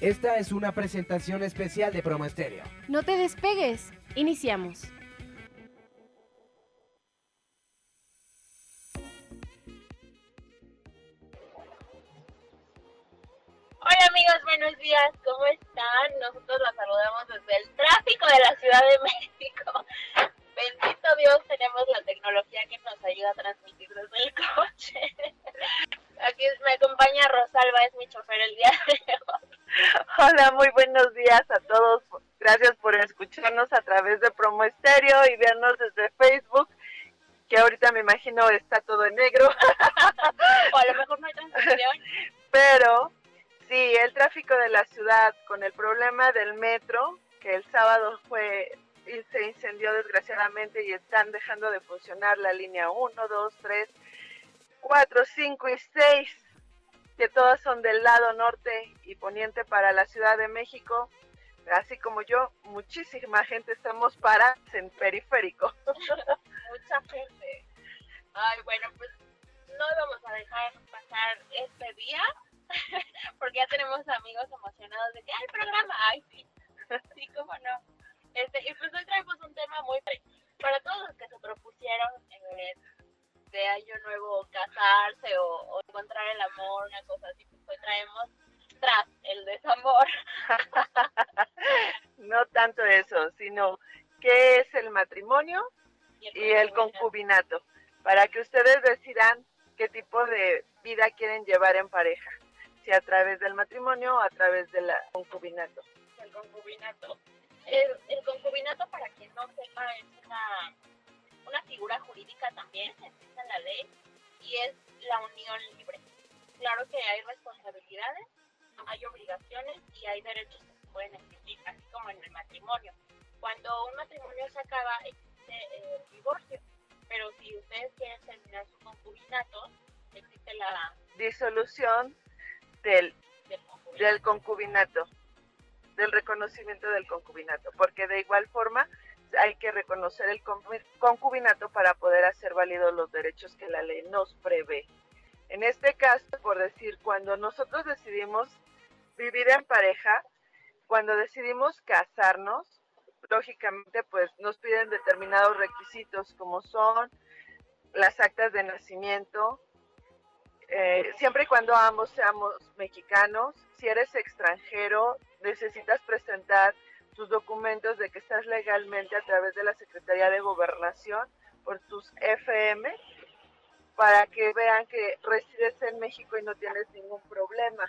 Esta es una presentación especial de Promo Estéreo. No te despegues. Iniciamos. Hola amigos, buenos días, ¿cómo están? Nosotros los saludamos desde el tráfico de la Ciudad de México. Bendito Dios, tenemos la tecnología que nos ayuda a transmitir desde el coche. Aquí me acompaña Rosalba, es mi chofer el día de hoy. Hola, muy buenos días a todos. Gracias por escucharnos a través de Promo Estéreo y vernos desde Facebook, que ahorita me imagino está todo en negro. o a lo mejor no hay transmisión. Pero sí, el tráfico de la ciudad con el problema del metro, que el sábado fue y se incendió desgraciadamente y están dejando de funcionar la línea 1, 2, 3, 4, 5 y 6 que todas son del lado norte y poniente para la Ciudad de México. Así como yo, muchísima gente estamos parados en periférico. Mucha gente. Ay, bueno, pues no vamos a dejar pasar este día, porque ya tenemos amigos emocionados de que hay programa. Ay, sí, sí, cómo no. Este, y pues hoy traemos un tema muy para todos los que se propusieron eh, de año nuevo casarse o, encontrar el amor, una cosa así, pues traemos tras el desamor. no tanto eso, sino qué es el matrimonio y el, concubinato, para que ustedes decidan qué tipo de vida quieren llevar en pareja, si a través del matrimonio o a través del concubinato. El concubinato. El, el concubinato, para quien no sepa, es una una figura jurídica también, existe en la ley, y es la unión libre. Claro que hay responsabilidades, hay obligaciones y hay derechos que se pueden exigir, así como en el matrimonio. Cuando un matrimonio se acaba, existe el divorcio, pero si ustedes quieren terminar su concubinato, existe la disolución del, del concubinato, del reconocimiento del concubinato, porque de igual forma hay que reconocer el concubinato para poder hacer válidos los derechos que la ley nos prevé. En este caso, por decir, cuando nosotros decidimos vivir en pareja, cuando decidimos casarnos, lógicamente pues nos piden determinados requisitos como son las actas de nacimiento, eh, siempre y cuando ambos seamos mexicanos, si eres extranjero necesitas presentar tus documentos de que estás legalmente a través de la Secretaría de Gobernación por tus FM para que vean que resides en México y no tienes ningún problema.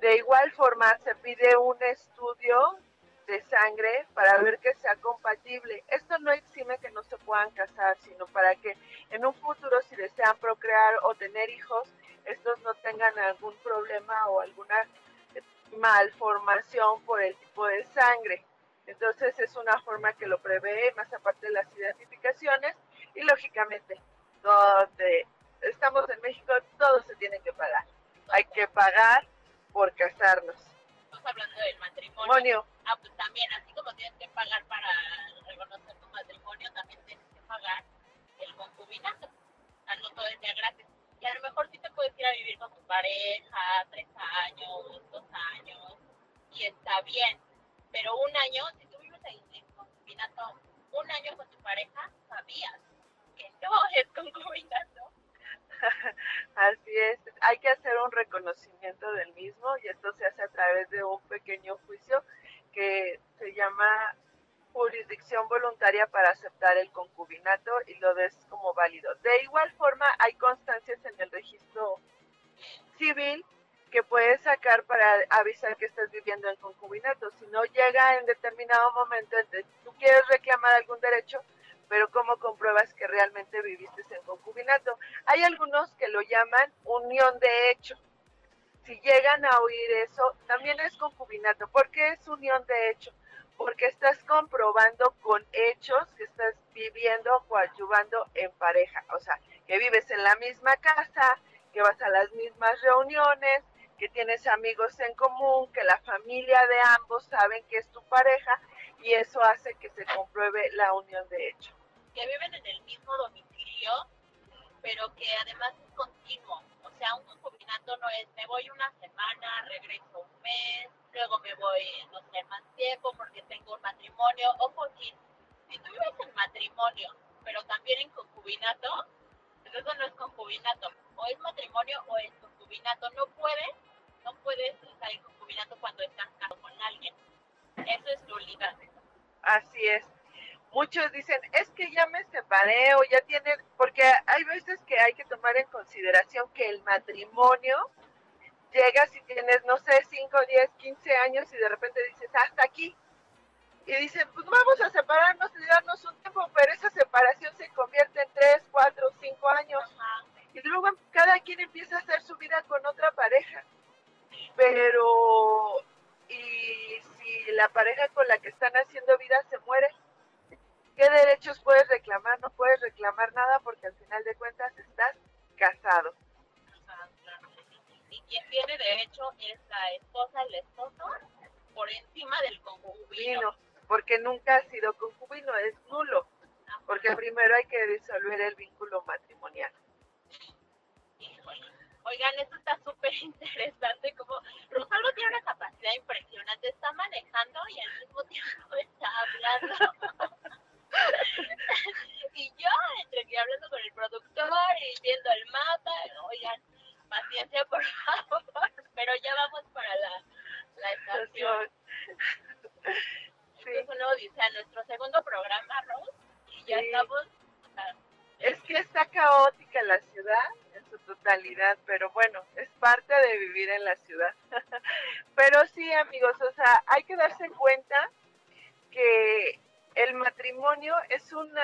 De igual forma, se pide un estudio de sangre para ver que sea compatible. Esto no exime que no se puedan casar, sino para que en un futuro, si desean procrear o tener hijos, estos no tengan algún problema o alguna malformación por el tipo de sangre. Entonces es una forma que lo prevé, más aparte de las identificaciones, y lógicamente, donde estamos en México, todo se tiene que pagar. Hay que pagar por casarnos. Estamos hablando del matrimonio. Ah, pues también, así como tienes que pagar para reconocer tu matrimonio, también tienes que pagar el concubinato. Algo todo es gratis y a lo mejor sí te puedes ir a vivir con tu pareja, tres años, dos años, y está bien. Pero un año, si tú vives en, concubinato, un año con tu pareja, sabías que no es concubinato. Así es, hay que hacer un reconocimiento del mismo y esto se hace a través de un pequeño juicio que se llama jurisdicción voluntaria para aceptar el concubinato y lo des como válido. De igual forma, hay constancias en el registro civil que puedes sacar para avisar que estás viviendo en concubinato. Si no llega en determinado momento, tú quieres reclamar algún derecho, pero ¿cómo compruebas que realmente viviste en concubinato? Hay algunos que lo llaman unión de hecho. Si llegan a oír eso, también es concubinato. ¿Por qué es unión de hecho? Porque estás comprobando con hechos que estás viviendo o coadyuvando en pareja, o sea, que vives en la misma casa, que vas a las mismas reuniones, que tienes amigos en común, que la familia de ambos saben que es tu pareja y eso hace que se compruebe la unión de hecho. Que viven en el mismo domicilio, pero que además es continuo, o sea, un concubinato no es, me voy una semana, regreso un mes, luego me voy, no sé, más tiempo porque tengo un matrimonio. Ojo, si, si tú vives en matrimonio, pero también en concubinato, pues eso no es concubinato. O es matrimonio o es concubinato. No puedes, no puedes estar en concubinato cuando estás casado con alguien. Eso es nulidad. Así es muchos dicen, es que ya me separé o ya tienen, porque hay veces que hay que tomar en consideración que el matrimonio llega si tienes, no sé, 5, 10, 15 años y de repente dices, hasta aquí. Y dicen, pues vamos a separarnos y darnos un tiempo, pero esa separación se convierte en 3, 4, 5 años. Y luego cada quien empieza a hacer su vida con otra pareja. Pero, y si la pareja con la que están haciendo vida se muere, ¿qué derechos puedes reclamar? No puedes reclamar nada porque al final de cuentas estás casado. Y quien tiene derecho es la esposa, el esposo, por encima del concubino. Porque nunca ha sido concubino, es nulo. Porque primero hay que disolver el vínculo matrimonial. Oigan, esto está súper interesante, como Rosalvo tiene una capacidad impresionante, está manejando y al mismo tiempo está hablando. y yo, entre que hablando con el productor y viendo el mapa, oigan, paciencia por favor, pero ya vamos para la, la estación. Sí. Entonces dice a nuestro segundo programa, Rose, y ya estamos... Es que está caótica la ciudad en su totalidad, pero bueno, es parte de vivir en la ciudad. pero sí, amigos, o sea, hay que darse cuenta que el matrimonio es una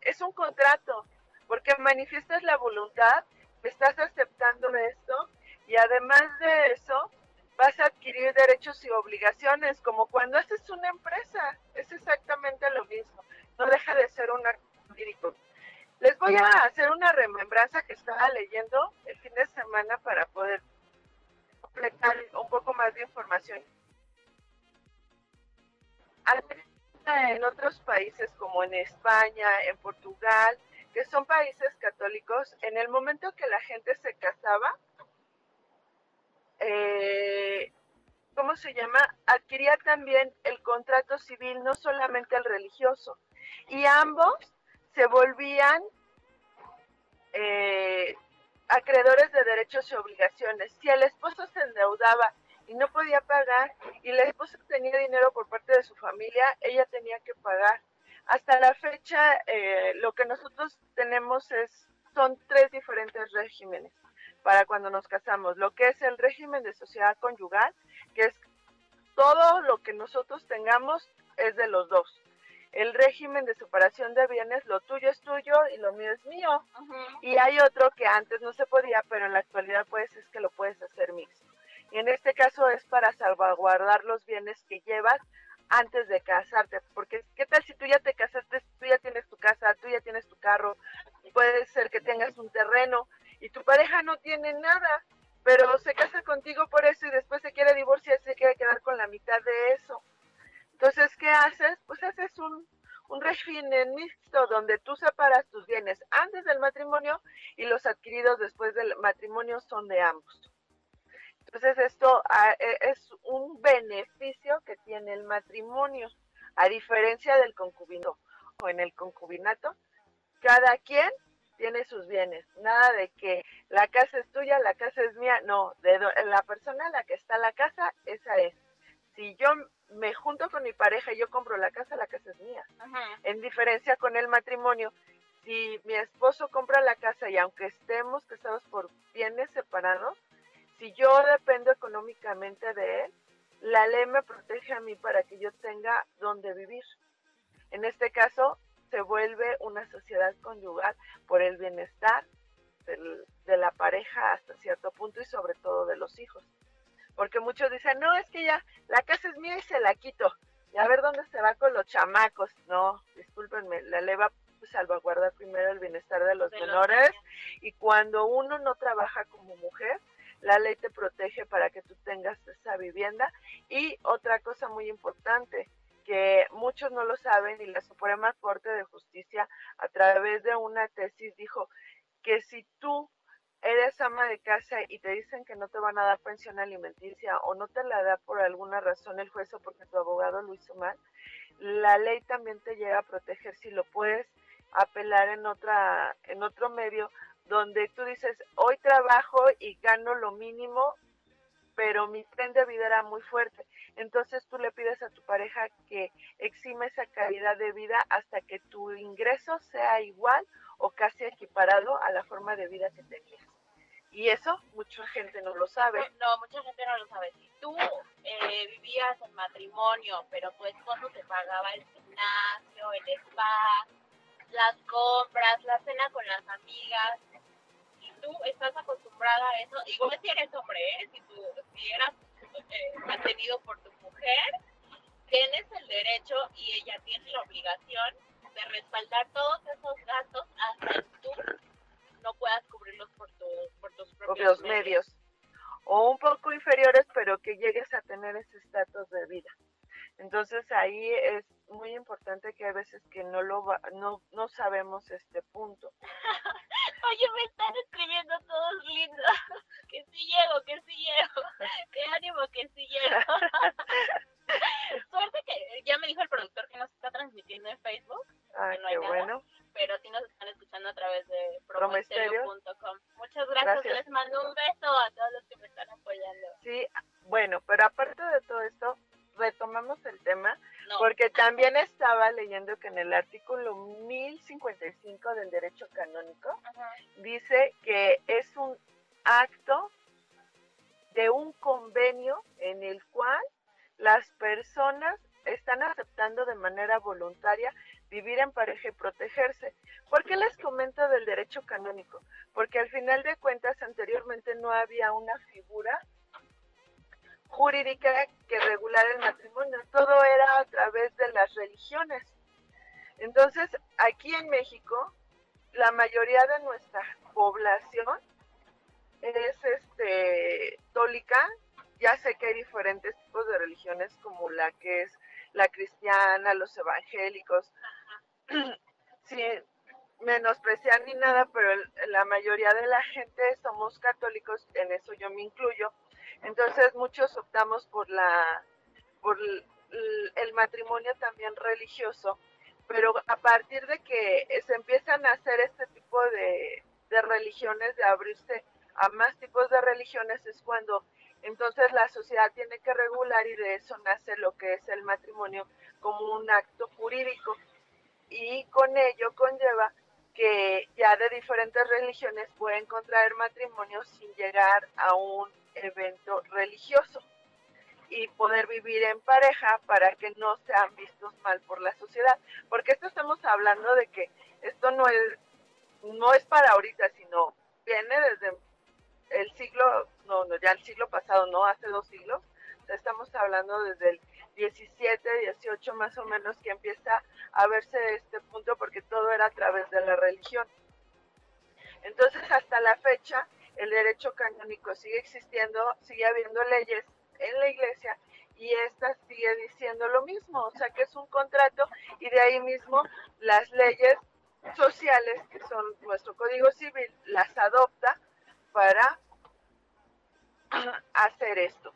es un contrato, porque manifiestas la voluntad, estás aceptando esto y además de eso vas a adquirir derechos y obligaciones, como cuando haces una empresa, es exactamente lo mismo, no deja de ser un acto jurídico. Les voy a hacer una remembranza que estaba leyendo el fin de semana para poder completar un poco más de información. En otros países como en España, en Portugal, que son países católicos, en el momento que la gente se casaba, eh, ¿cómo se llama? Adquiría también el contrato civil, no solamente el religioso. Y ambos se volvían eh, acreedores de derechos y obligaciones. Si el esposo se endeudaba y no podía pagar y la esposa tenía dinero por parte de su familia, ella tenía que pagar. Hasta la fecha, eh, lo que nosotros tenemos es son tres diferentes regímenes para cuando nos casamos. Lo que es el régimen de sociedad conyugal, que es todo lo que nosotros tengamos es de los dos. El régimen de separación de bienes, lo tuyo es tuyo y lo mío es mío. Y hay otro que antes no se podía, pero en la actualidad pues es que lo puedes hacer mixto. En este caso es para salvaguardar los bienes que llevas antes de casarte, porque qué tal si tú ya te casaste, tú ya tienes tu casa, tú ya tienes tu carro, puede ser que tengas un terreno y tu pareja no tiene nada, pero se casa contigo por eso y después se quiere divorciar, se quiere quedar con la mitad de eso. Entonces, ¿qué haces? Pues haces un, un donde tú separas tus bienes antes del matrimonio y los adquiridos después del matrimonio son de ambos. Entonces esto e, es un beneficio que tiene el matrimonio, a diferencia del concubinato. O en el concubinato, cada quien tiene sus bienes, nada de que la casa es tuya, la casa es mía, no, de la persona a la que está la casa, esa es. Si yo me junto con mi pareja y yo compro la casa, la casa es mía. En diferencia con el matrimonio, si mi esposo compra la casa y aunque estemos casados por bienes separados, si yo dependo económicamente de él, la ley me protege a mí para que yo tenga donde vivir. En este caso, se vuelve una sociedad conyugal por el bienestar de la pareja hasta cierto punto y sobre todo de los hijos. Porque muchos dicen, no, es que ya la casa es mía y se la quito. Y a ver dónde se va con los chamacos. No, discúlpenme, la ley va a salvaguardar primero el bienestar de los menores. y cuando uno no trabaja como mujer, la ley te protege para que tú tengas esa vivienda. Y otra cosa muy importante, que muchos no lo saben y la Suprema Corte de Justicia a través de una tesis dijo que si tú eres ama de casa y te dicen que no te van a dar pensión alimenticia o no te la da por alguna razón el juez o porque tu abogado lo hizo mal, la ley también te llega a proteger si lo puedes apelar en otra en otro medio donde tú dices, hoy trabajo y gano lo mínimo pero mi tren de vida era muy fuerte. Entonces tú le pides a tu pareja que exime esa calidad de vida hasta que tu ingreso sea igual o casi equiparado a la forma de vida que tenías. Y eso mucha gente no lo sabe. No, mucha gente no lo sabe. Si tú eh, vivías en matrimonio, pero tu esposo te pagaba el gimnasio, el spa, las compras, la cena con las amigas, tú estás acostumbrada a eso, igual si eres hombre, ¿eh? si, tú, si eras eh, mantenido por tu mujer, tienes el derecho y ella tiene la obligación de respaldar todos esos gastos hasta que tú no puedas cubrirlos por, tu, por tus propios, propios medios. O un poco inferiores, pero que llegues a tener ese estatus de vida. Entonces ahí es muy importante que a veces que no lo va- no, no sabemos este punto. Oye, me están escribiendo todos lindos. Que sí llego, que sí llego. Que ánimo, que sí llego. Suerte que ya me dijo el productor que nos está transmitiendo en Facebook, Ah, no qué nada. bueno. pero sí nos están escuchando a través de promoestereo.com. Muchas gracias. Gracias. les mando un beso a todos los que me están apoyando. Sí, bueno, pero aparte de todo esto, retomamos el tema No, porque también estaba leyendo que en el artículo 1055 del derecho canónico ajá, dice que es un acto de un convenio en el cual las personas están aceptando de manera voluntaria vivir en pareja y protegerse. ¿Por qué les comento del derecho canónico? Porque al final de cuentas anteriormente no había una figura jurídica que regulara el matrimonio, todo era a través de las religiones. Entonces, aquí en México, la mayoría de nuestra población es este católica, ya sé que hay diferentes tipos de religiones como la que es la cristiana, los evangélicos, sin menospreciar ni nada, pero la mayoría de la gente somos católicos, en eso yo me incluyo. Entonces muchos optamos por la por el matrimonio también religioso, pero a partir de que se empiezan a hacer este tipo de, de religiones, de abrirse a más tipos de religiones, es cuando entonces la sociedad tiene que regular y de eso nace lo que es el matrimonio como un acto jurídico. Y con ello conlleva que ya de diferentes religiones pueden contraer matrimonio sin llegar a un evento religioso y poder vivir en pareja para que no sean vistos mal por la sociedad. Porque esto estamos hablando de que esto no es, no es para ahorita, sino viene desde el siglo, no, no, ya el siglo pasado, no, hace dos siglos. Estamos hablando desde el 17, 18 más o menos que empieza a verse este punto porque todo era a través de la religión. Entonces, hasta la fecha, el derecho canónico sigue existiendo, sigue habiendo leyes en la iglesia y esta sigue diciendo lo mismo, o sea que es un contrato y de ahí mismo las leyes sociales, que son nuestro código civil, las adopta para hacer esto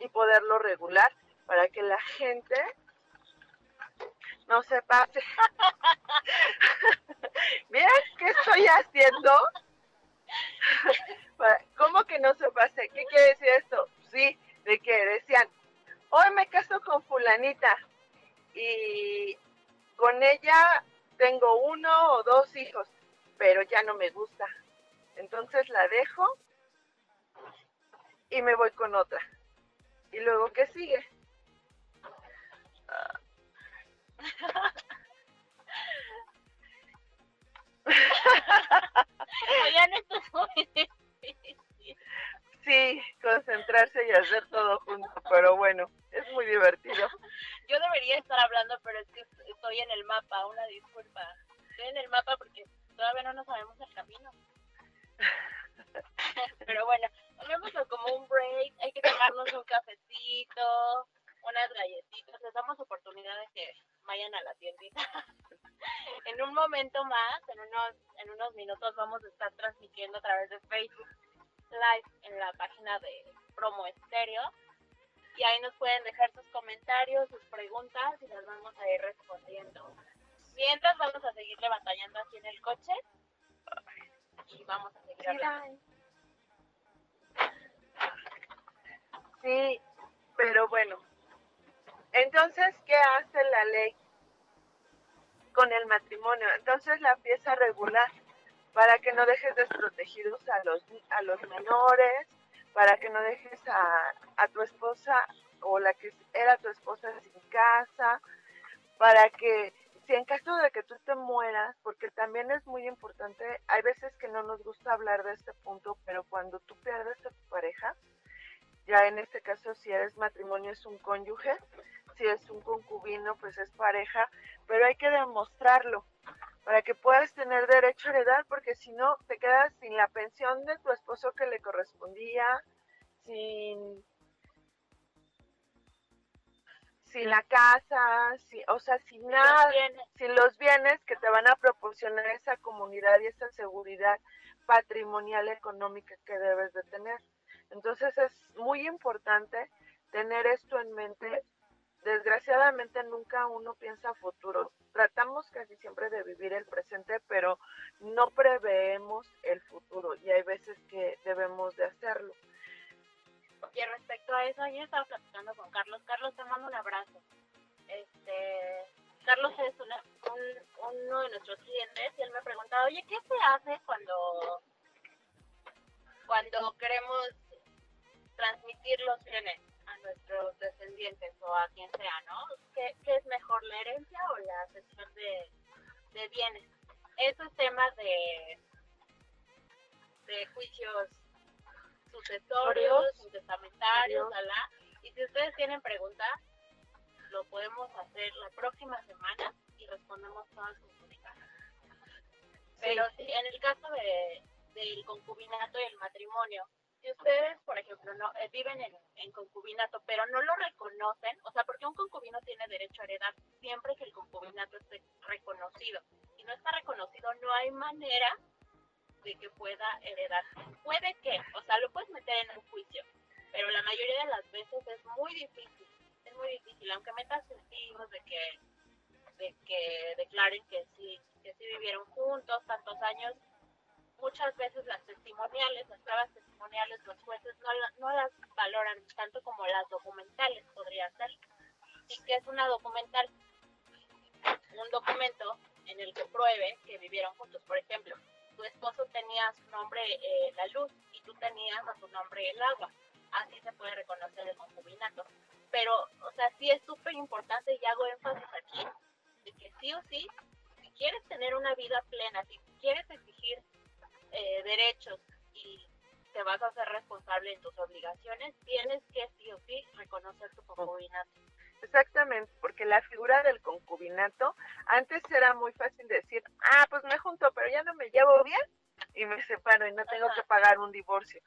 y poderlo regular para que la gente no se pase. Miren qué estoy haciendo. ¿Cómo que no se pase? ¿Qué quiere decir esto? Sí, de que decían, hoy me caso con fulanita y con ella tengo uno o dos hijos, pero ya no me gusta. Entonces la dejo y me voy con otra. ¿Y luego qué sigue? Oigan, esto es muy difícil. Sí, concentrarse y hacer todo junto, pero bueno, es muy divertido. Yo debería estar hablando, pero es que estoy en el mapa, una disculpa. Estoy en el mapa porque todavía no nos sabemos el camino. Pero bueno, tomémoslo como un break, hay que tomarnos un cafecito, unas galletitas, les damos oportunidad de que vayan a la tiendita. En un momento más, en unos, en unos minutos vamos a estar transmitiendo a través de Facebook Live en la página de Promo Estéreo y ahí nos pueden dejar sus comentarios, sus preguntas y las vamos a ir respondiendo. Mientras vamos a seguirle batallando aquí en el coche y vamos a seguir hablando. Sí, pero bueno. Entonces, ¿qué hace la ley con el matrimonio? Entonces la empieza a regular para que no dejes desprotegidos a los, a los menores, para que no dejes a, a tu esposa o la que era tu esposa sin casa, para que si en caso de que tú te mueras, porque también es muy importante, hay veces que no nos gusta hablar de este punto, pero cuando tú pierdes a tu pareja, ya en este caso si eres matrimonio es un cónyuge, si es un concubino pues es pareja, pero hay que demostrarlo para que puedas tener derecho a heredar, porque si no te quedas sin la pensión de tu esposo que le correspondía, sin sin la casa, o sea, sin nada, sin los bienes que te van a proporcionar esa comunidad y esa seguridad patrimonial económica que debes de tener. Entonces es muy importante tener esto en mente. Desgraciadamente nunca uno piensa a futuro. Tratamos casi siempre de vivir el presente, pero no preveemos el futuro y hay veces que debemos de hacerlo. Y respecto a eso, ayer estaba platicando con Carlos. Carlos, te mando un abrazo. Este, Carlos es uno de nuestros clientes y él me preguntaba, oye, ¿qué se hace cuando, cuando queremos transmitir los genes nuestros descendientes o a quien sea, ¿no? ¿Qué, es mejor, la herencia o la cesión de, de bienes? Eso es tema de, de juicios sucesorios, testamentarios, Y si ustedes tienen preguntas, lo podemos hacer la próxima semana y respondemos todas sus dudas. Pero si en el caso de, del concubinato y el matrimonio, si ustedes, por ejemplo, no eh, viven en, en, concubinato, pero no lo reconocen, o sea, porque un concubino tiene derecho a heredar siempre que el concubinato esté reconocido. Si no está reconocido, no hay manera de que pueda heredar. Puede que, o sea, lo puedes meter en un juicio, pero la mayoría de las veces es muy difícil, es muy difícil, aunque metas testigos de que, de que declaren que sí, que sí vivieron juntos tantos años, muchas veces las testimoniales, las pruebas testimoniales, los jueces no, no las valoran tanto como las documentales podría ser. ¿Y que es una documental? Un documento en el que pruebe que vivieron juntos, por ejemplo tu esposo tenía su nombre eh, la luz y tú tenías a su nombre el agua. Así se puede reconocer el concubinato. Pero, o sea, sí es súper importante y hago énfasis aquí de que sí o sí, si quieres tener una vida plena, si quieres exigir eh, derechos y te vas a hacer responsable de tus obligaciones, tienes que sí o sí reconocer tu concubinato. Exactamente, porque la figura del concubinato antes era muy fácil decir, ah, pues me junto, pero ya no me llevo bien y me separo y no tengo que pagar un divorcio.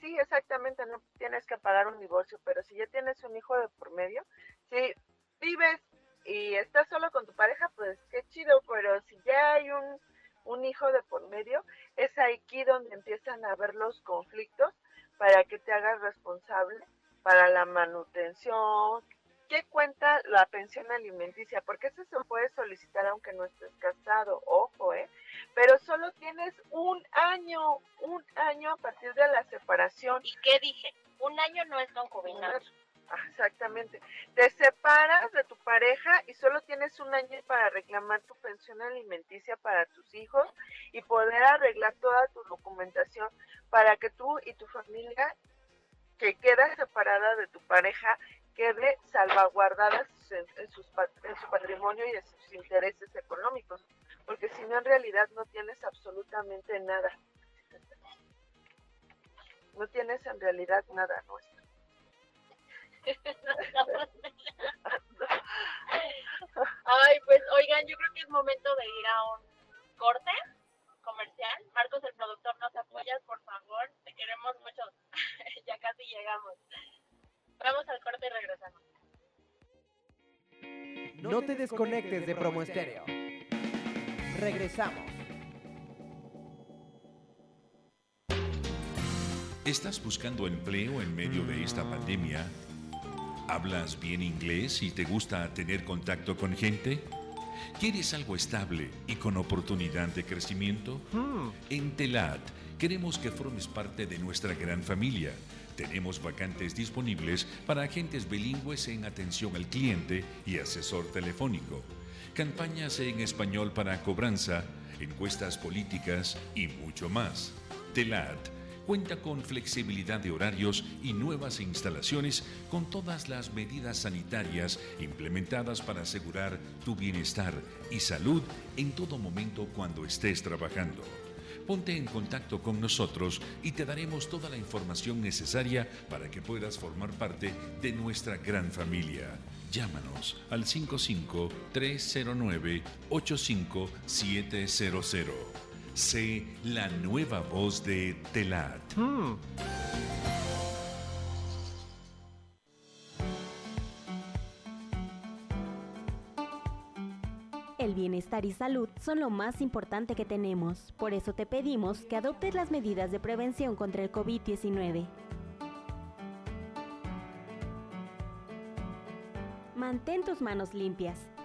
Sí, exactamente, no tienes que pagar un divorcio, pero si ya tienes un hijo de por medio, si vives y estás solo con tu pareja, pues qué chido, pero si ya hay un, un hijo de por medio, es aquí donde empiezan a haber los conflictos para que te hagas responsable para la manutención, ¿Qué cuenta la pensión alimenticia? Porque eso se puede solicitar aunque no estés casado, ojo, ¿eh? Pero solo tienes un año, un año a partir de la separación. ¿Y qué dije? Un año no es concubinato. Exactamente. Te separas de tu pareja y solo tienes un año para reclamar tu pensión alimenticia para tus hijos y poder arreglar toda tu documentación para que tú y tu familia que queda separada de tu pareja quede salvaguardada en, su patrimonio y en sus intereses económicos, porque si no en realidad no tienes absolutamente nada. No tienes en realidad nada nuestro. Ay, pues oigan, yo creo que es momento de ir a un corte comercial. Marcos, el productor, nos apoyas, por favor. Te queremos mucho. ya casi llegamos. Vamos al corte y regresamos. No te desconectes de Promo Estéreo. Regresamos. ¿Estás buscando empleo en medio de esta pandemia? ¿Hablas bien inglés y te gusta tener contacto con gente? ¿Quieres algo estable y con oportunidad de crecimiento? En Telat queremos que formes parte de nuestra gran familia. Tenemos vacantes disponibles para agentes bilingües en atención al cliente y asesor telefónico. Campañas en español para cobranza, encuestas políticas y mucho más. Telat cuenta con flexibilidad de horarios y nuevas instalaciones con todas las medidas sanitarias implementadas para asegurar tu bienestar y salud en todo momento cuando estés trabajando. Ponte en contacto con nosotros y te daremos toda la información necesaria para que puedas formar parte de nuestra gran familia. Llámanos al 55-309-85700. Sé la nueva voz de Telat. El bienestar y salud son lo más importante que tenemos. Por eso te pedimos que adoptes las medidas de prevención contra el COVID-19. Mantén tus manos limpias.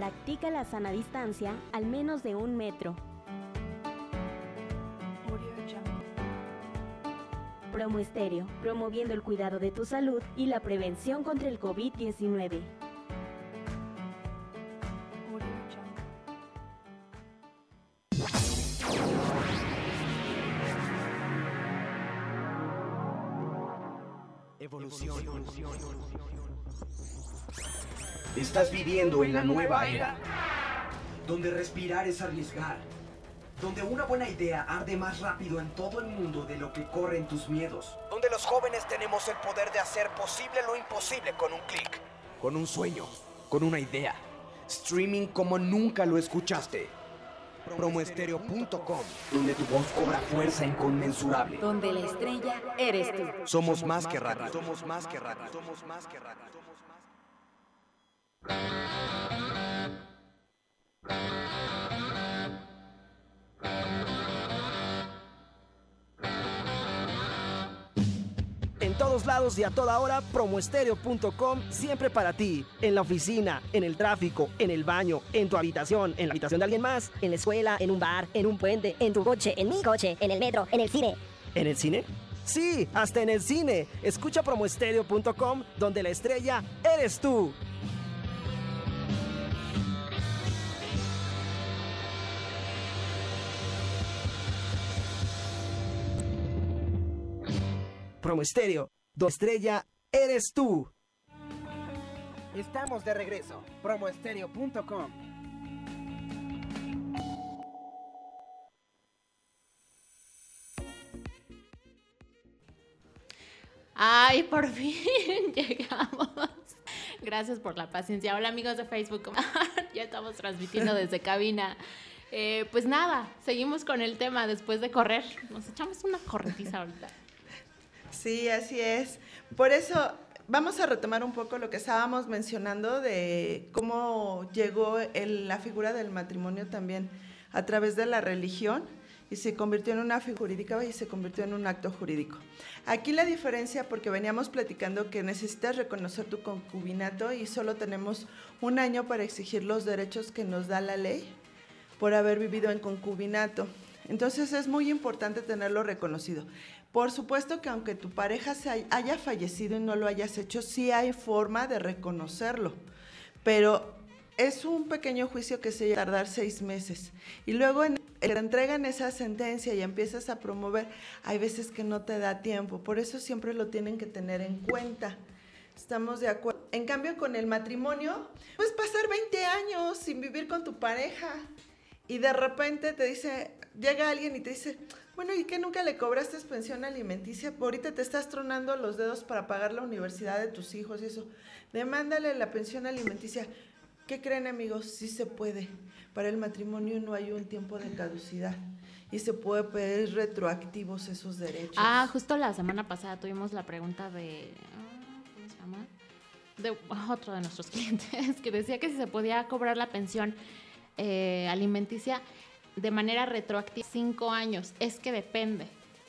Practica la sana distancia al menos de un metro. Promo Estéreo, promoviendo el cuidado de tu salud y la prevención contra el COVID-19. Evolución. Estás viviendo en la nueva era, donde respirar es arriesgar, donde una buena idea arde más rápido en todo el mundo de lo que corren tus miedos, donde los jóvenes tenemos el poder de hacer posible lo imposible con un clic. con un sueño, con una idea. Streaming como nunca lo escuchaste. Promoestereo.com, donde tu voz cobra fuerza inconmensurable. Donde la estrella eres tú. Somos más que radio. Somos más que radio. Somos más que radio. En todos lados y a toda hora, promoestereo.com siempre para ti. En la oficina, en el tráfico, en el baño, en tu habitación, en la habitación de alguien más, en la escuela, en un bar, en un puente, en tu coche, en mi coche, en el metro, en el cine. ¿En el cine? Sí, hasta en el cine. Escucha promoestereo.com, donde la estrella eres tú. Promoestereo, donde la estrella eres tú. Estamos de regreso. Promoestereo.com. Ay, por fin llegamos. Gracias por la paciencia. Hola amigos de Facebook. ya estamos transmitiendo desde cabina. Eh, pues nada, seguimos con el tema después de correr. Nos echamos una corretiza ahorita. Sí, así es. Por eso vamos a retomar un poco lo que estábamos mencionando de cómo llegó la figura del matrimonio también a través de la religión y se convirtió en una figura jurídica y se convirtió en un acto jurídico. Aquí la diferencia, porque veníamos platicando que necesitas reconocer tu concubinato y solo tenemos un año para exigir los derechos que nos da la ley por haber vivido en concubinato. Entonces es muy importante tenerlo reconocido. Por supuesto que aunque tu pareja se hay- haya fallecido y no lo hayas hecho, sí hay forma de reconocerlo. Pero es un pequeño juicio que se lleva a tardar seis meses. Y luego te entregan esa sentencia y empiezas a promover, hay veces que no te da tiempo. Por eso siempre lo tienen que tener en cuenta. Estamos de acuerdo. En cambio, con el matrimonio, puedes pasar 20 años sin vivir con tu pareja y de repente te dice, llega alguien y te dice, Bueno, ¿y que nunca le cobraste pensión alimenticia? Ahorita te estás tronando los dedos para pagar la universidad de tus hijos y eso. Demándale la pensión alimenticia. ¿Qué creen amigos? Sí se puede. Para el matrimonio no hay un tiempo de caducidad y se puede pedir retroactivos esos derechos. Ah, justo la semana pasada tuvimos la pregunta de, ah, ¿cómo se llama? De otro de nuestros clientes que decía que si se podía cobrar la pensión eh, alimenticia de manera retroactiva cinco años. Es que depende,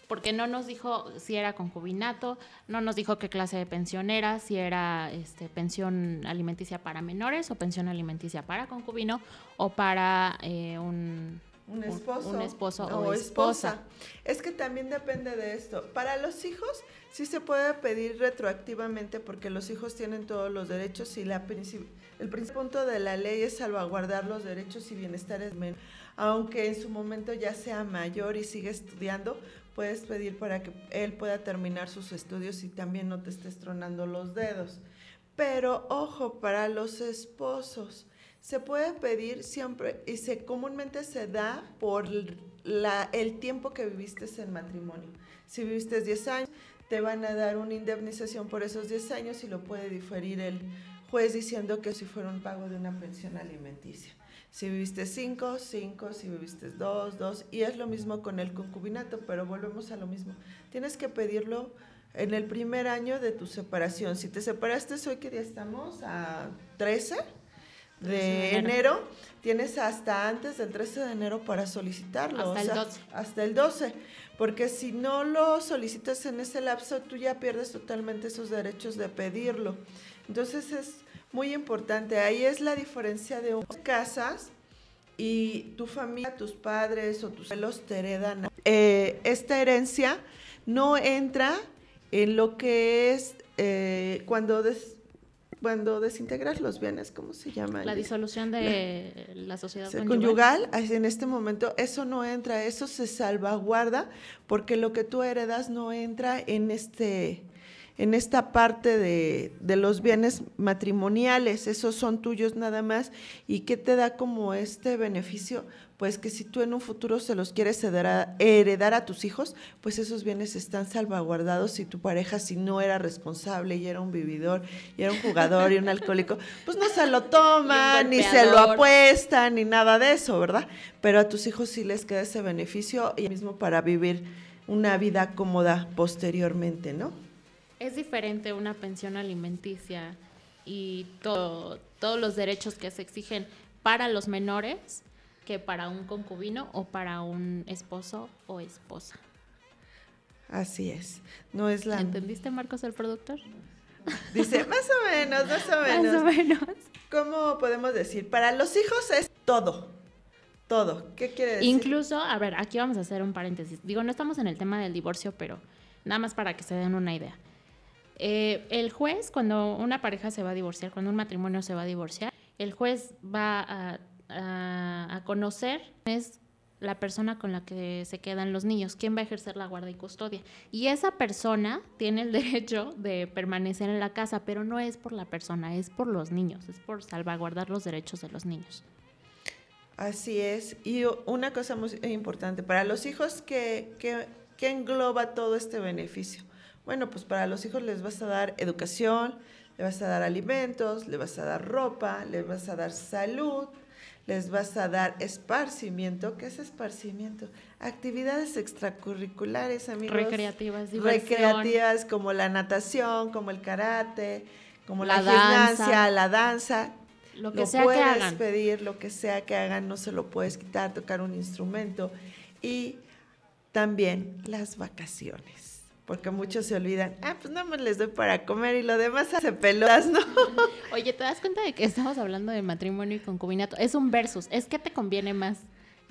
porque no nos dijo si era concubinato, no nos dijo qué clase de pensión era, si era este, pensión alimenticia para menores o pensión alimenticia para concubino o para eh, un un esposo, un esposo o, esposa. Es que también depende de esto. Para los hijos sí se puede pedir retroactivamente porque los hijos tienen todos los derechos y la el principal punto de la ley es salvaguardar los derechos y bienestares menores. Aunque en su momento ya sea mayor y sigue estudiando, puedes pedir para que él pueda terminar sus estudios y también no te estés tronando los dedos. Pero ojo, para los esposos, se puede pedir siempre y se comúnmente se da por la, el tiempo que viviste en matrimonio. Si viviste 10 años, te van a dar una indemnización por esos 10 años y lo puede diferir el juez diciendo que si fuera un pago de una pensión alimenticia. Si viviste 5, 5, si viviste 2, 2, y es lo mismo con el concubinato, pero volvemos a lo mismo. Tienes que pedirlo en el primer año de tu separación. Si te separaste hoy, ¿qué día estamos? A 13 de enero, tienes hasta antes del 13 de enero para solicitarlo. Hasta el 12. Hasta el 12. Porque si no lo solicitas en ese lapso, tú ya pierdes totalmente esos derechos de pedirlo. Entonces es muy importante. Ahí es la diferencia de un casas y tu familia, tus padres o tus abuelos te heredan. Eh, esta herencia no entra en lo que es eh, cuando cuando desintegras los bienes, ¿cómo se llama? La disolución de la, sociedad conyugal. En este momento eso no entra, eso se salvaguarda porque lo que tú heredas no entra en este en esta parte de, de, los bienes matrimoniales, esos son tuyos nada más, y qué te da como este beneficio, pues que si tú en un futuro se los quieres heredar a tus hijos, pues esos bienes están salvaguardados si tu pareja, si no era responsable y era un vividor, y era un jugador y un alcohólico, pues no se lo toman, ni se lo apuestan, ni nada de eso, ¿verdad? Pero a tus hijos sí les queda ese beneficio y mismo para vivir una vida cómoda posteriormente, ¿no? Es diferente una pensión alimenticia y todo, todos los derechos que se exigen para los menores que para un concubino o para un esposo o esposa. Así es. No es la. ¿Entendiste, Marcos, el productor? Dice, más o menos, más o menos. Más o menos. ¿Cómo podemos decir? Para los hijos es todo. Todo. ¿Qué quiere decir? Incluso, a ver, aquí vamos a hacer un paréntesis. Digo, no estamos en el tema del divorcio, pero nada más para que se den una idea. Eh, el juez, cuando una pareja se va a divorciar, cuando un matrimonio se va a divorciar, el juez va a a, conocer es la persona con la que se quedan los niños, quién va a ejercer la guarda y custodia. Y esa persona tiene el derecho de permanecer en la casa, pero no es por la persona, es por los niños, es por salvaguardar los derechos de los niños. Así es. Y una cosa muy importante, para los hijos, ¿qué, qué engloba todo este beneficio? Bueno, pues para los hijos les vas a dar educación, le vas a dar alimentos, le vas a dar ropa, le vas a dar salud, les vas a dar esparcimiento. ¿Qué es esparcimiento? Actividades extracurriculares, amigos. Recreativas, diversión. Recreativas como la natación, como el karate, como la, gimnasia, la danza. Lo que sea que hagan. pedir, lo que sea que hagan, no se lo puedes quitar, tocar un instrumento. Y también las vacaciones porque muchos se olvidan, ah, pues nada más les doy para comer y lo demás hace pelotas, ¿no? Oye, ¿te das cuenta de que estamos hablando de matrimonio y concubinato? Es un versus, es que te conviene más.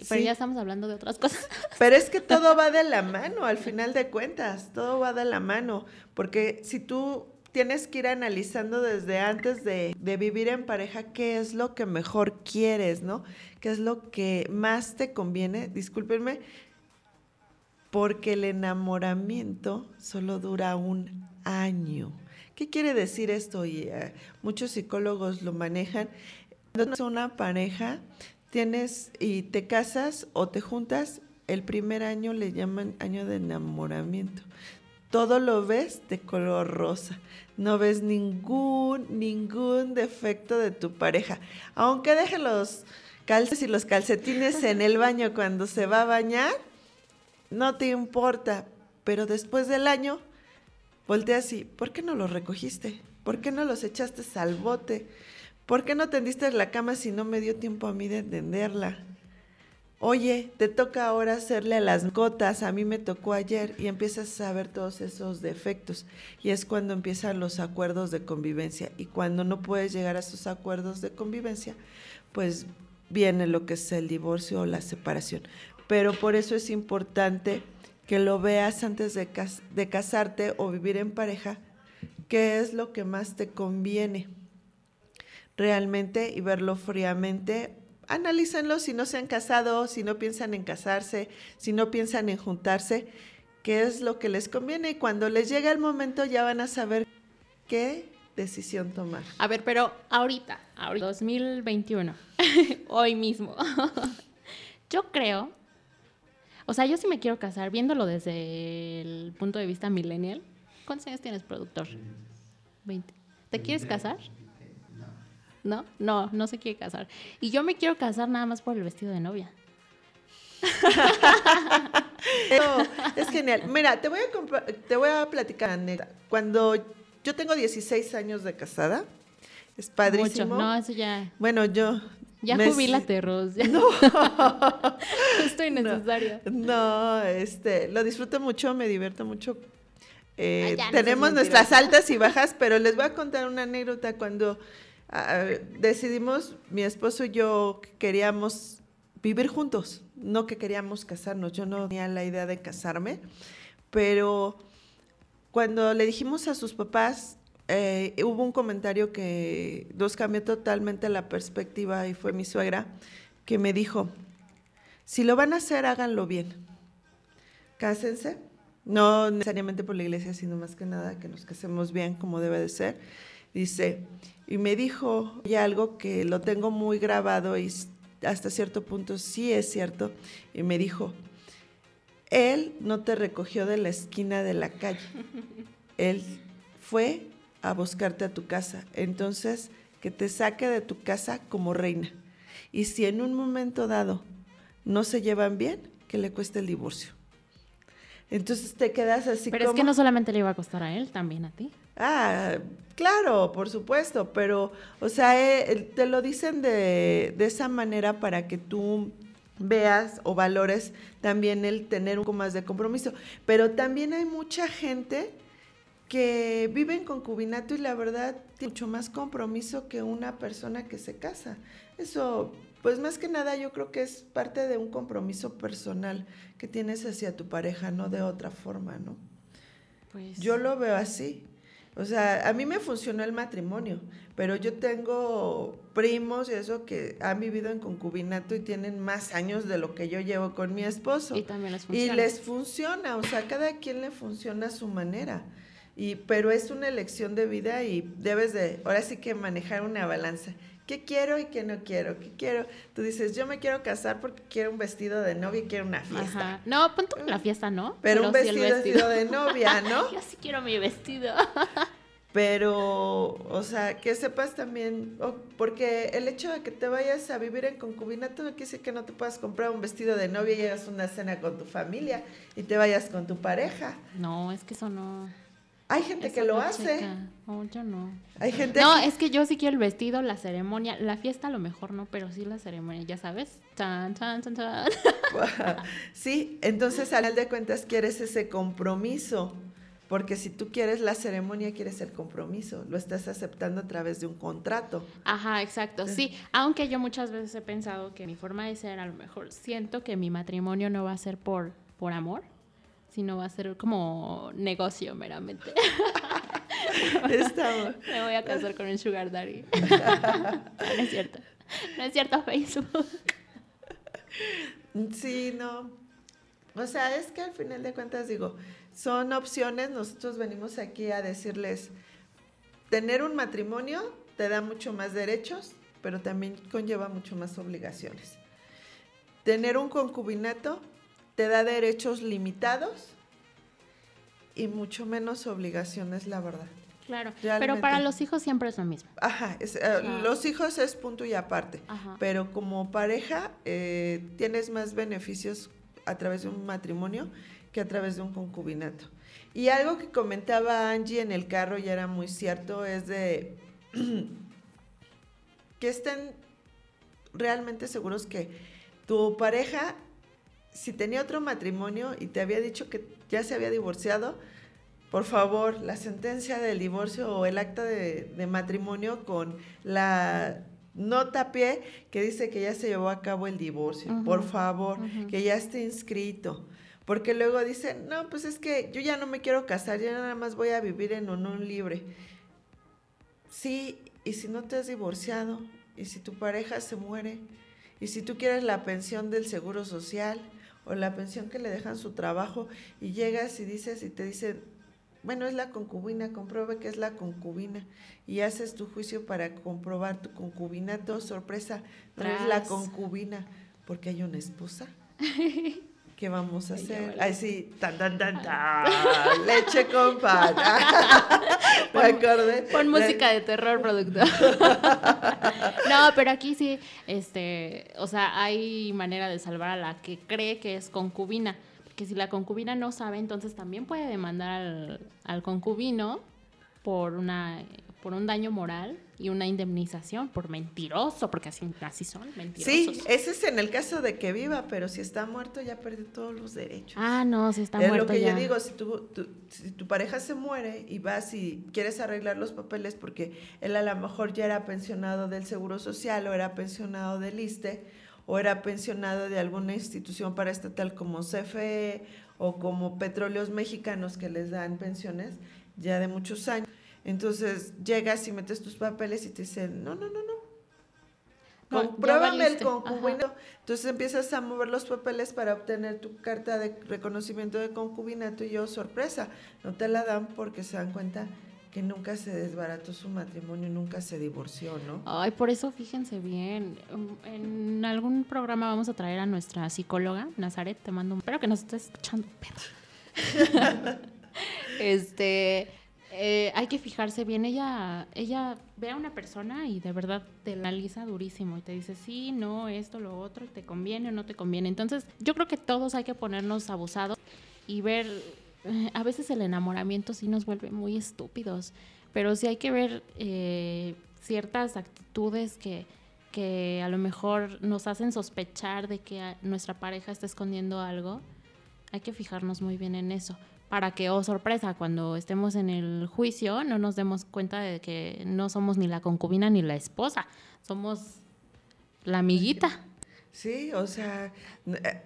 Pero ya estamos hablando de otras cosas. Pero es que todo va de la mano, al final de cuentas, todo va de la mano, porque si tú tienes que ir analizando desde antes de, de, vivir en pareja qué es lo que mejor quieres, ¿no? ¿Qué es lo que más te conviene? Discúlpenme, porque el enamoramiento solo dura un año. ¿Qué quiere decir esto? Y eh, muchos psicólogos lo manejan. Cuando una pareja, tienes y te casas o te juntas el primer año le llaman año de enamoramiento. Todo lo ves de color rosa. No ves ningún, ningún defecto de tu pareja. Aunque deje los calces y los calcetines en el baño cuando se va a bañar, no te importa. Pero después del año, volteas y, ¿por qué no los recogiste? ¿Por qué no los echaste al bote? ¿Por qué no tendiste la cama si no me dio tiempo a mí de entenderla? Oye, te toca ahora hacerle a las gotas, a mí me tocó ayer y empiezas a ver todos esos defectos. Y es cuando empiezan los acuerdos de convivencia. Y cuando no puedes llegar a esos acuerdos de convivencia, pues viene lo que es el divorcio o la separación. Pero por eso es importante que lo veas antes de, de casarte o vivir en pareja, qué es lo que más te conviene realmente y verlo fríamente. Analícenlo si no se han casado, si no piensan en casarse, si no piensan en juntarse, qué es lo que les conviene y cuando les llegue el momento ya van a saber qué decisión tomar. A ver, pero ahorita, ahorita 2021, hoy mismo, yo creo, o sea, yo sí me quiero casar, viéndolo desde el punto de vista millennial. ¿Cuántos años tienes, productor? 20. ¿Te quieres casar? ¿no? No, no se quiere casar. Y yo me quiero casar nada más por el vestido de novia. es genial. Mira, te voy a, te voy a platicar Cuando yo tengo 16 años de casada, es padrísimo. No, eso ya. Bueno, yo. Ya jubílate, Ros. No. Estoy necesaria. No, este, lo disfruto mucho, me divierto mucho. Eh, tenemos nuestras altas y bajas, pero les voy a contar una anécdota cuando decidimos, mi esposo y yo queríamos vivir juntos, no que queríamos casarnos. Yo no tenía la idea de casarme, pero cuando le dijimos a sus papás, eh, hubo un comentario que nos cambió totalmente la perspectiva y fue mi suegra que me dijo, si lo van a hacer, háganlo bien. Cásense, no necesariamente por la iglesia, sino más que nada que nos casemos bien como debe de ser. Dice, y me dijo ya algo que lo tengo muy grabado y hasta cierto punto sí es cierto, y me dijo, él no te recogió de la esquina de la calle, él fue a buscarte a tu casa, entonces que te saque de tu casa como reina. Y si en un momento dado no se llevan bien, que le cueste el divorcio. Entonces te quedas así Pero es que no solamente le iba a costar a él, también a ti. Ah, claro, por supuesto, pero, o sea, eh, te lo dicen de, de, esa manera para que tú veas o valores también el tener un poco más de compromiso. Pero también hay mucha gente que vive en concubinato y la verdad tiene mucho más compromiso que una persona que se casa. Eso, pues más que nada yo creo que es parte de un compromiso personal que tienes hacia tu pareja, no de otra forma, ¿no? Pues... Yo lo veo así. O sea, a mí me funcionó el matrimonio, pero yo tengo primos y eso que han vivido en concubinato y tienen más años de lo que yo llevo con mi esposo. Y también les funciona. Y les funciona, o sea, cada quien le funciona a su manera. Y, pero es una elección de vida y debes de, ahora sí que manejar una balanza. ¿Qué quiero y qué no quiero? ¿Qué quiero? Tú dices, yo me quiero casar porque quiero un vestido de novia y quiero una fiesta. Ajá. No, punto la fiesta, ¿no? Pero, un vestido, de novia, ¿no? yo sí quiero mi vestido. Pero, o sea, que sepas también, porque el hecho de que te vayas a vivir en concubinato no quiere decir que no te puedas comprar un vestido de novia y hagas una cena con tu familia y te vayas con tu pareja. No, es que eso no. Hay gente que lo hace. No, yo no. Hay gente No, es que yo sí quiero el vestido, la ceremonia, la fiesta a lo mejor no, pero sí la ceremonia, ya sabes. Tan, tan, tan, tan. sí, entonces al final de cuentas quieres ese compromiso. Porque si tú quieres la ceremonia, quieres el compromiso, lo estás aceptando a través de un contrato. Ajá, exacto, sí. Aunque yo muchas veces he pensado que mi forma de ser, a lo mejor siento que mi matrimonio no va a ser por, por amor, sino va a ser como negocio meramente. Estamos. Me voy a casar con un sugar daddy. no es cierto. No es cierto Facebook. Sí, no. O sea, es que al final de cuentas digo, son opciones, nosotros venimos aquí a decirles, tener un matrimonio te da mucho más derechos, pero también conlleva mucho más obligaciones. Tener un concubinato te da derechos limitados y mucho menos obligaciones, la verdad. Claro, Realmente. pero para los hijos siempre es lo mismo. Ajá, es, eh, los hijos es punto y aparte, Ajá. pero como pareja eh, tienes más beneficios a través de un matrimonio que a través de un concubinato. Y algo que comentaba Angie en el carro y era muy cierto es de que estén realmente seguros que tu pareja, si tenía otro matrimonio y te había dicho que ya se había divorciado, por favor, la sentencia del divorcio o el acta de, de matrimonio con la nota a pie que dice que ya se llevó a cabo el divorcio. Por favor, que ya esté inscrito. Porque luego dicen, no, pues es que yo ya no me quiero casar, ya nada más voy a vivir en unión libre. Sí, y si no te has divorciado, y si tu pareja se muere, y si tú quieres la pensión del seguro social o la pensión que le dejan su trabajo, y llegas y dices y te dicen, bueno, es la concubina, compruebe que es la concubina, y haces tu juicio para comprobar tu concubinato, sorpresa, no es la concubina, porque hay una esposa. ¿Qué vamos a hacer? Ay, sí, tan, tan, tan, tan, leche con pan. Me acordé. Pon música de terror, productor. no, pero aquí sí, este, o sea, hay manera de salvar a la que cree que es concubina. Porque si la concubina no sabe, entonces también puede demandar al, al concubino por una por un daño moral y una indemnización por mentiroso, porque así, así son, mentirosos. Sí, ese es en el caso de que viva, pero si está muerto ya perdió todos los derechos. Ah, no, si está es muerto lo que ya. yo digo, si tu, tu- si tu pareja se muere y vas y quieres arreglar los papeles porque él a lo mejor ya era pensionado del Seguro Social o era pensionado del ISTE o era pensionado de alguna institución paraestatal como CFE o como Petróleos Mexicanos que les dan pensiones ya de muchos años. Entonces llegas y metes tus papeles y te dicen, no, no, no, no, compruébame el valiste. concubinato. Entonces empiezas a mover los papeles para obtener tu carta de reconocimiento de concubinato y yo, sorpresa, no te la dan porque se dan cuenta que nunca se desbarató su matrimonio, nunca se divorció, ¿no? Ay, por eso fíjense bien. Um, En algún programa vamos a traer a nuestra psicóloga, Nazaret, te mando un... Espero que nos estés escuchando, perro. este, eh, hay que fijarse bien. Ella, ella ve a una persona y de verdad te analiza durísimo y te dice sí, no, esto, lo otro, te conviene o no te conviene. Entonces, yo creo que todos hay que ponernos abusados y ver, eh, a veces el enamoramiento sí nos vuelve muy estúpidos, pero sí hay que ver eh, ciertas actitudes que, que a lo mejor nos hacen sospechar de que nuestra pareja está escondiendo algo. Hay que fijarnos muy bien en eso para que, oh sorpresa, cuando estemos en el juicio no nos demos cuenta de que no somos ni la concubina ni la esposa, somos la amiguita. Sí, o sea, eh,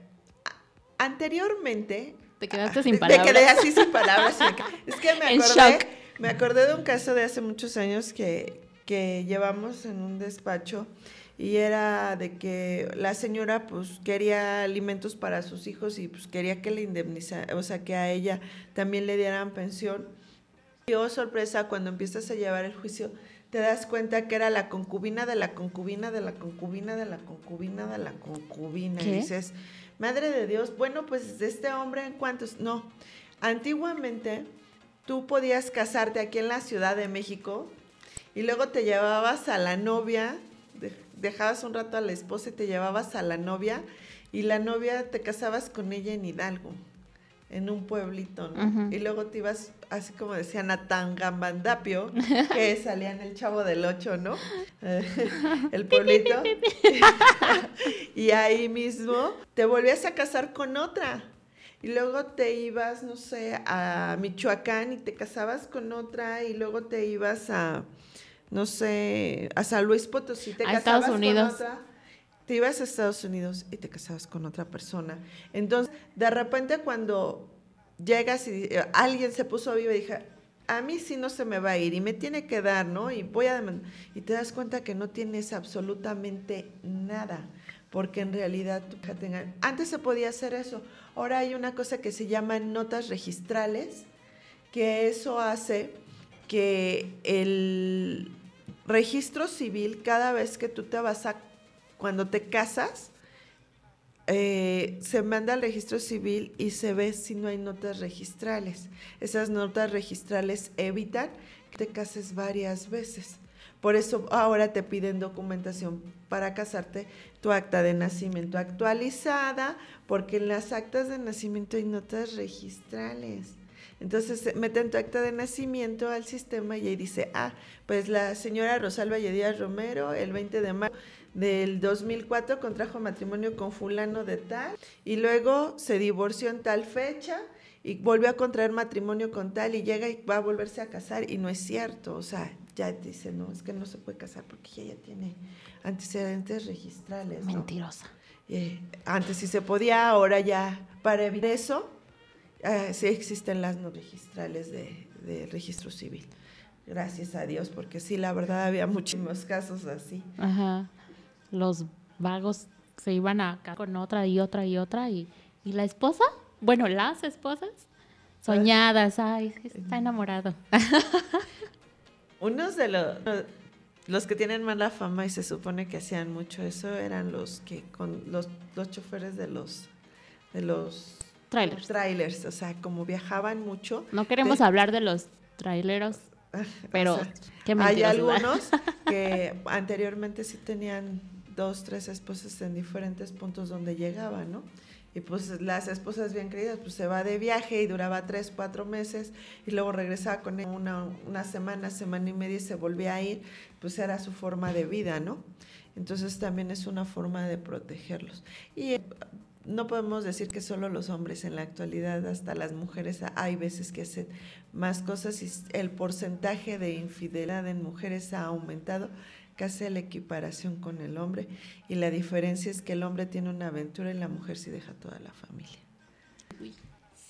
anteriormente... Te quedaste sin Te palabras. quedé así sin palabras. me- Es que me acordé, me acordé de un caso de hace muchos años que, que llevamos en un despacho y era de que la señora pues quería alimentos para sus hijos y pues quería que le indemnizara, o sea, que a ella también le dieran pensión. Y oh, sorpresa, cuando empiezas a llevar el juicio, te das cuenta que era la concubina de la concubina de la concubina de la concubina de la concubina. ¿Qué? Y dices, madre de Dios, bueno, pues de este hombre en cuantos. No, antiguamente tú podías casarte aquí en la Ciudad de México y luego te llevabas a la novia, dejabas un rato a la esposa y te llevabas a la novia y la novia te casabas con ella en Hidalgo, en un pueblito, ¿no? Y luego te ibas, así como decían, a Tangambandapio, que salía en el Chavo del Ocho, ¿no? El pueblito. y ahí mismo te volvías a casar con otra. Y luego te ibas, no sé, a Michoacán y te casabas con otra. Y luego te ibas a, no sé, a San Luis Potosí. Te A casabas Estados con Unidos. otra. Te ibas a Estados Unidos y te casabas con otra persona. Entonces, de repente cuando llegas y eh, alguien se puso viva y dije, a mí sí no se me va a ir y me tiene que dar, ¿no? Y voy a. Y te das cuenta que no tienes absolutamente nada, porque en realidad tú Antes se podía hacer eso. Ahora hay una cosa que se llama notas registrales, que eso hace que el registro civil, cada vez que tú te vas a, cuando te casas, eh, se manda al registro civil y se ve si no hay notas registrales. Esas notas registrales evitan que te cases varias veces. Por eso ahora te piden documentación para casarte, tu acta de nacimiento actualizada, porque en las actas de nacimiento hay notas registrales. Entonces eh, meten tu acta de nacimiento al sistema y ahí dice, ah, pues la señora Rosalba Díaz Romero, el 20 de mayo del 2004 contrajo matrimonio con fulano de tal y luego se divorció en tal fecha y volvió a contraer matrimonio con tal y llega y va a volverse a casar y no es cierto, o sea, ya dice, no, es que no se puede casar porque ella ya tiene antecedentes registrales. Mentirosa. Eh, antes sí se podía, ahora ya para evitar eso, eh, sí existen las no registrales de, de registro civil. Gracias a Dios, porque sí, la verdad había muchísimos casos así. Ajá. Los vagos se iban a acá con otra y otra y otra y, y la esposa, bueno, las esposas, soñadas, ay, está enamorado. Unos de los, los que tienen mala fama y se supone que hacían mucho eso eran los que con los, los choferes de los de los Trailers. trailers, o sea, como viajaban mucho. No queremos de- hablar de los traileros, pero O sea, qué hay algunos que anteriormente sí tenían dos, tres esposas en diferentes puntos donde llegaban, ¿no? Y pues las esposas bien queridas, pues se va de viaje y duraba tres, cuatro meses y luego regresaba con él una, una semana, semana y media y se volvía a ir, pues era su forma de vida, ¿no? Entonces también es una forma de protegerlos. Y no podemos decir que solo los hombres en la actualidad, hasta las mujeres hay veces que hacen más cosas y el porcentaje de infidelidad en mujeres ha aumentado casi a la equiparación con el hombre y la diferencia es que el hombre tiene una aventura y la mujer sí deja toda la familia.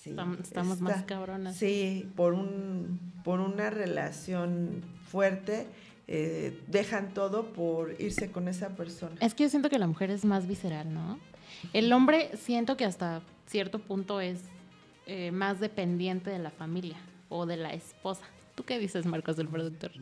Sí, Estam- estamos más cabronas. Sí, por, un, por una relación fuerte, eh, dejan todo por irse con esa persona. Es que yo siento que la mujer es más visceral, ¿no? El hombre siento que hasta cierto punto es eh, más dependiente de la familia o de la esposa. ¿Tú qué dices, Marcos, del productor?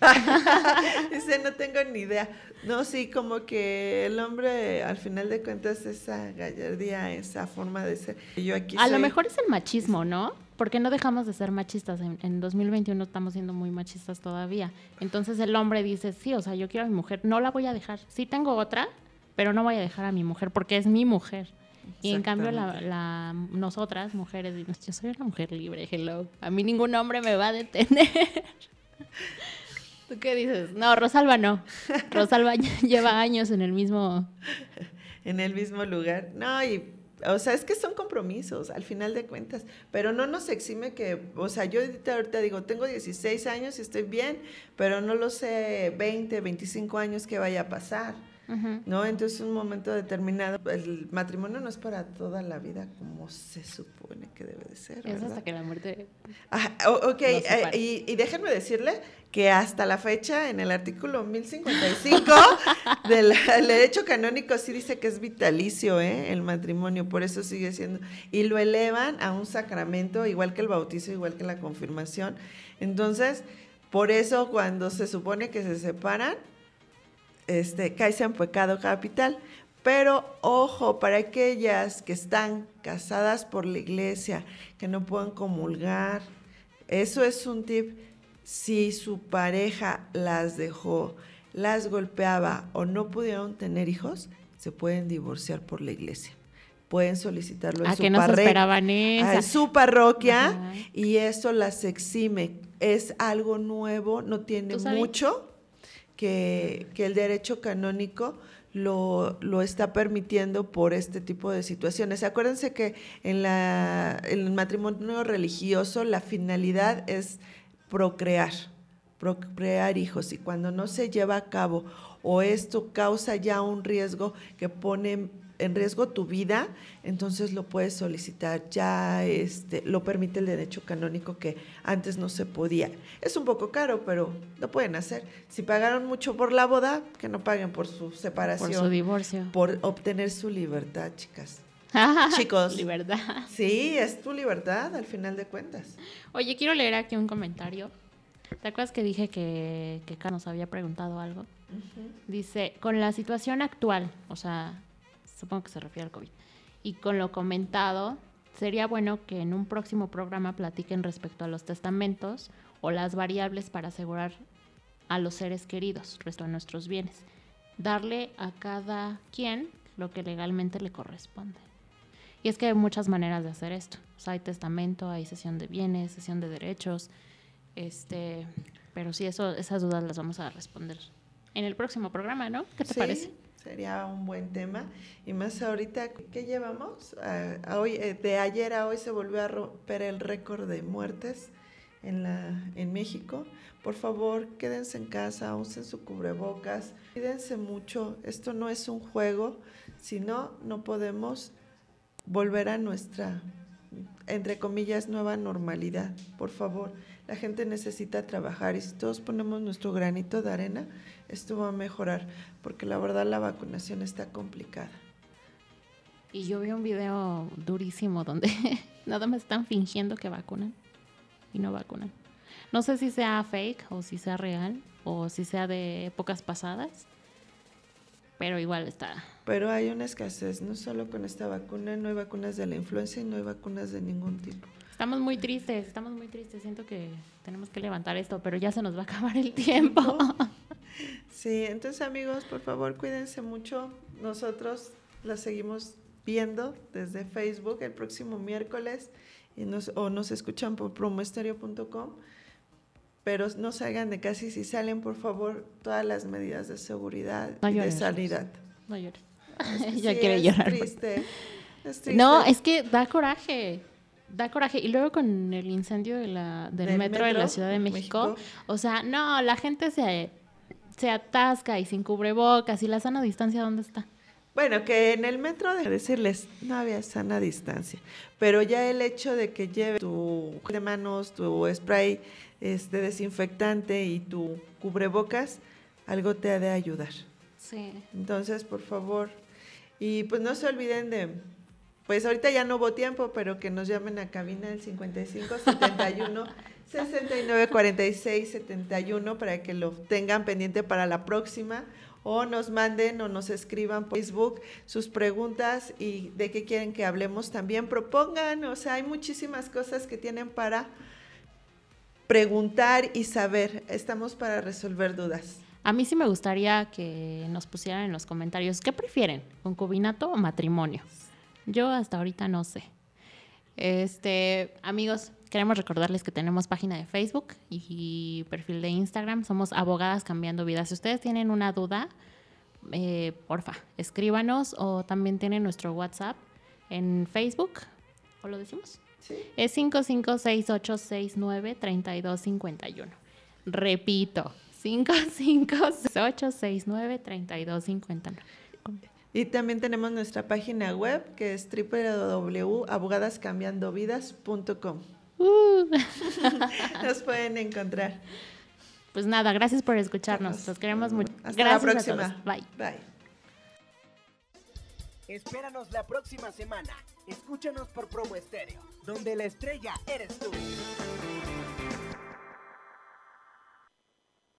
Dice, no tengo ni idea. No, sí, como que el hombre, al final de cuentas, esa gallardía, esa forma de ser. Yo aquí A lo mejor es el machismo, ¿no? Porque no dejamos de ser machistas. En, en 2021 estamos siendo muy machistas todavía. Entonces el hombre dice, sí, o sea, yo quiero a mi mujer, no la voy a dejar. Sí tengo otra, pero no voy a dejar a mi mujer porque es mi mujer. Y en cambio la, nosotras, mujeres, yo soy una mujer libre, hello. A mí ningún hombre me va a detener. ¿Tú qué dices? No, Rosalba no. Rosalba lleva años en el mismo... en el mismo lugar. No, y, o sea, es que son compromisos, al final de cuentas, pero no nos exime que, o sea, yo ahorita, ahorita digo, tengo 16 años y estoy bien, pero no lo sé 20, 25 años que vaya a pasar. ¿No? Entonces, un momento determinado, el matrimonio no es para toda la vida como se supone que debe de ser. Es hasta que la muerte... Ah, ok, eh, y, y déjenme decirle que hasta la fecha, en el artículo 1055 del del derecho canónico, sí dice que es vitalicio ¿eh? el matrimonio, por eso sigue siendo. Y lo elevan a un sacramento, igual que el bautizo, igual que la confirmación. Entonces, por eso cuando se supone que se separan, este, caes en pecado capital. Pero ojo, para aquellas que están casadas por la iglesia, que no puedan comulgar, eso es un tip. Si su pareja las dejó, las golpeaba o no pudieron tener hijos, se pueden divorciar por la iglesia. Pueden solicitarlo en ¿A su que no se parre- esperaban esa? a su parroquia Ajá. y eso las exime. Es algo nuevo, no tiene mucho que, el derecho canónico lo, lo está permitiendo por este tipo de situaciones. Acuérdense que en, la, en el matrimonio religioso la finalidad es procrear, procrear hijos y cuando no se lleva a cabo o esto causa ya un riesgo que pone en riesgo tu vida, entonces lo puedes solicitar. Ya este, lo permite el derecho canónico que antes no se podía. Es un poco caro, pero lo pueden hacer. Si pagaron mucho por la boda, que no paguen por su separación. Por su divorcio. Por obtener su libertad, chicas. Chicos. Libertad. Sí, es tu libertad al final de cuentas. Oye, quiero leer aquí un comentario. ¿Te acuerdas que dije que, que Carlos nos había preguntado algo? Dice, con la situación actual, o sea, supongo que se refiere al COVID. Y con lo comentado, sería bueno que en un próximo programa platiquen respecto a los testamentos o las variables para asegurar a los seres queridos, resto de nuestros bienes. Darle a cada quien lo que legalmente le corresponde. Y es que hay muchas maneras de hacer esto. O sea, hay testamento, hay sesión de bienes, sesión de derechos. Este, pero sí, eso, esas dudas las vamos a responder en el próximo programa, ¿no? ¿Qué te Sí, parece? Sería un buen tema. Y más ahorita, ¿qué llevamos? A- hoy, eh, de ayer a hoy se volvió a romper el récord de muertes en, la, en México. Por favor, quédense en casa, usen su cubrebocas, cuídense mucho. Esto no es un juego, si no, no podemos volver a nuestra, entre comillas, nueva normalidad. Por favor, la gente necesita trabajar y si todos ponemos nuestro granito de arena, esto va a mejorar, porque la verdad la vacunación está complicada. Y yo vi un video durísimo donde nada más están fingiendo que vacunan y no vacunan. No sé si sea fake o si sea real o si sea de épocas pasadas, pero igual está. Pero hay una escasez, no solo con esta vacuna, no hay vacunas de la influenza y no hay vacunas de ningún tipo. Estamos muy tristes, estamos muy tristes. Siento que tenemos que levantar esto, pero ya se nos va a acabar el tiempo. Sí, entonces amigos, por favor, cuídense mucho. Nosotros la seguimos viendo desde Facebook el próximo miércoles y nos, o nos escuchan por promoestereo.com. Pero no salgan de casa y si salen, por favor, todas las medidas de seguridad No y de sanidad. No llores. Es que ya sí, quiere llorar. Triste, es triste. No, es que da coraje. Da coraje. Y luego con el incendio de la, del, Del metro, de la Ciudad de México, México. o sea, no, la gente se, se atasca y sin cubrebocas. ¿Y la sana distancia dónde está? Bueno, que en el metro de decirles no había sana distancia, pero ya el hecho de que lleve tu de manos, tu spray este desinfectante y tu cubrebocas, algo te ha de ayudar. Sí. Entonces, por favor, y pues no se olviden de, pues ahorita ya no hubo tiempo, pero que nos llamen a cabina el 55 71 69 46 71 para que lo tengan pendiente para la próxima o nos manden o nos escriban por Facebook sus preguntas y de qué quieren que hablemos también propongan, o sea, hay muchísimas cosas que tienen para preguntar y saber. Estamos para resolver dudas. A mí sí me gustaría que nos pusieran en los comentarios qué prefieren, concubinato o matrimonio. Yo hasta ahorita no sé. Este, amigos, queremos recordarles que tenemos página de Facebook y perfil de Instagram. Somos abogadas cambiando vidas. Si ustedes tienen una duda, eh, porfa, escríbanos o también tienen nuestro WhatsApp en Facebook. ¿O lo decimos? Sí. Es 5568693251. Repito, 5568693251. Y también tenemos nuestra página web que es www.abogadascambiandovidas.com. Uh. Nos pueden encontrar. Pues nada, gracias por escucharnos. Los queremos mucho. Hasta gracias la próxima. Bye. Bye. Espéranos la próxima semana. Escúchanos por Promo Estéreo, donde la estrella eres tú.